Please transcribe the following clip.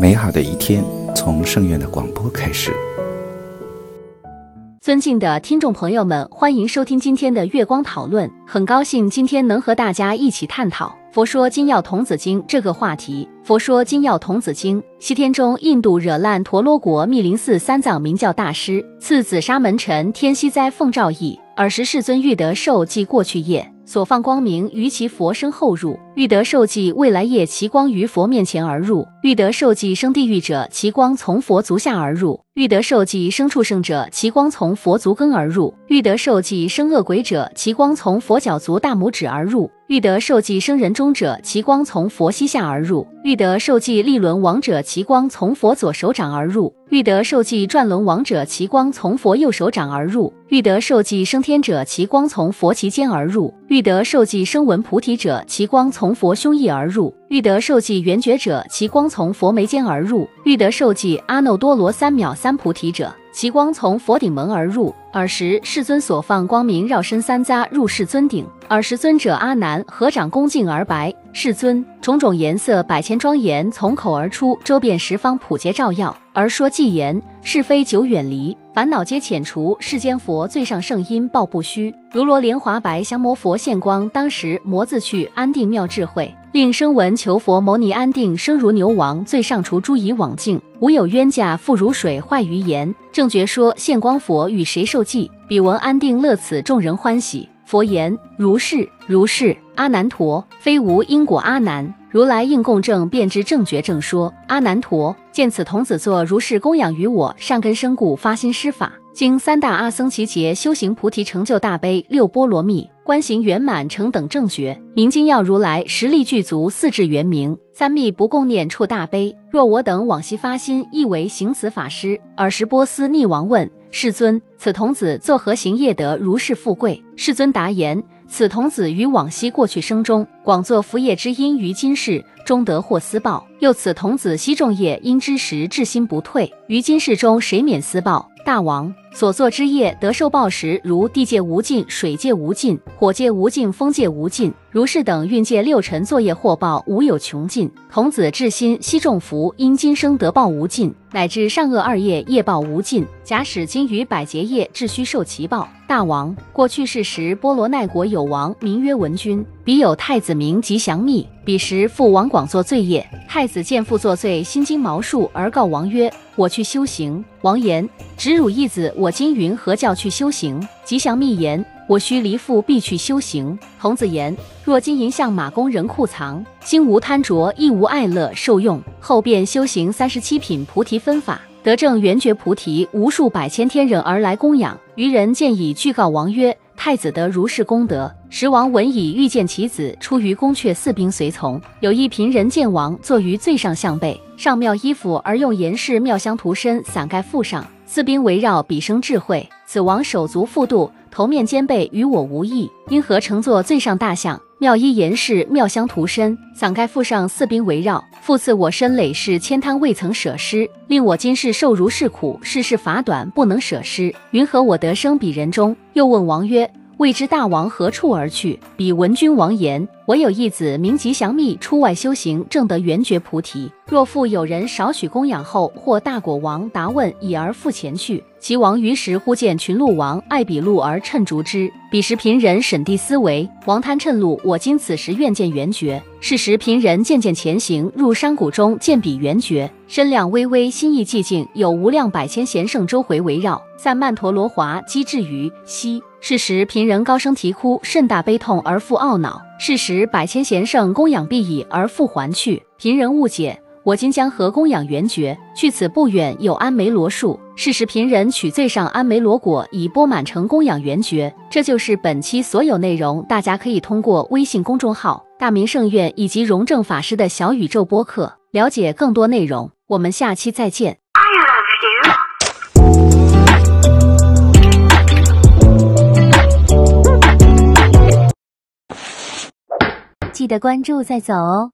美好的一天从圣院的广播开始。尊敬的听众朋友们，欢迎收听今天的月光讨论。很高兴今天能和大家一起探讨《佛说金曜童子经》这个话题。《佛说金曜童子经》，西天中印度惹烂陀罗国密林寺三藏明教大师赐紫砂门臣天西哉奉诏译。尔时世尊欲得受记过去业。所放光明于其佛身后入，欲得受记未来业其光于佛面前而入；欲得受记生地狱者，其光从佛足下而入；欲得受记生畜生者，其光从佛足根而入；欲得受记生恶鬼者，其光从佛脚足大拇指而入；欲得受记生人中者，其光从佛膝下而入；欲得受记立轮王者，其光从佛左手掌而入；欲得受记转轮王者，其光从佛右手掌而入；欲得受记升天者，其光从佛其间而入。欲得受记生闻菩提者，其光从从佛胸臆而入；欲得受记圆觉者，其光从佛眉间而入；欲得受记阿耨多罗三藐三菩提者，其光从佛顶门而入。尔时世尊所放光明绕身三匝入世尊顶。尔时尊者阿难合掌恭敬而白：世尊，种种颜色百千庄严从口而出，周遍十方普皆照耀，而说偈言：是非久远离，烦恼皆遣除。世间佛最上圣音报不虚，如罗莲华白降魔佛现光。当时魔自去，安定妙智慧，令声闻求佛牟尼安定，生如牛王。最上除诸以往境，无有冤家，复如水坏于言。正觉说现光佛与谁受记？彼闻安定乐此，众人欢喜。佛言：如是，如是。阿难陀，非无因果。阿难，如来应供正，便知正觉正说。阿难陀，见此童子作如是供养于我，善根生故，发心施法。经三大阿僧祇劫修行菩提，成就大悲六波罗蜜，观行圆满成等正觉。明经要如来实力具足，四智圆明，三密不共念处大悲。若我等往昔发心，亦为行此法师。尔时波斯匿王问世尊：此童子作何行业得如是富贵？世尊答言。此童子于往昔过去生中广作福业之因，于今世终得获私报。又此童子悉众业因之时至心不退，于今世中谁免私报？大王所作之业得受报时，如地界无尽，水界无尽，火界无尽，风界无尽。如是等运界六尘作业获报无有穷尽。童子至心悉众福，因今生得报无尽，乃至善恶二业业报无尽。假使今于百劫业至须受其报。大王过去世时，波罗奈国有王名曰文君，彼有太子名吉祥密。彼时父王广作罪业，太子见父作罪，心惊毛竖，而告王曰：“我去修行。”王言：“直汝义子，我今云何教去修行？”吉祥密言。我须离父，必去修行。童子言：若金银象马宫人库藏，心无贪着，亦无爱乐，受用后便修行三十七品菩提分法，得正圆觉菩提。无数百千天人而来供养。愚人见以具告王曰：太子得如是功德。时王闻已，欲见其子，出于宫阙，四兵随从。有一贫人见王坐于最上象背，上妙衣服，而用严饰妙香涂身，伞盖腹上。四兵围绕，彼生智慧。此王手足复度，头面肩背与我无异，因何乘坐最上大象？妙衣严饰，妙香涂身，伞盖覆上，四兵围绕。复赐我身累世千贪未曾舍失，令我今世受如是苦，世事法短，不能舍失。云何我得生彼人中？又问王曰：未知大王何处而去？彼闻君王言：我有一子名吉祥密，出外修行，正得圆觉菩提。若复有人少许供养后，或大果王答问，已而复前去。其王于时忽见群鹿王爱比鹿而趁逐之。彼时贫人审地思维，王贪趁鹿，我今此时愿见圆觉。是时贫人渐渐前行，入山谷中，见彼圆觉，身量微微，心意寂静，有无量百千贤圣周回围绕。散曼陀罗华机至于西。是时贫人高声啼哭，甚大悲痛而复懊恼。是时百千贤圣供养毕已而复还去。贫人误解。我今将何供养圆觉？去此不远有安梅罗树。是时贫人取最上安梅罗果，以钵满城供养圆觉。这就是本期所有内容。大家可以通过微信公众号“大明圣院”以及荣正法师的小宇宙播客了解更多内容。我们下期再见。记得关注再走哦。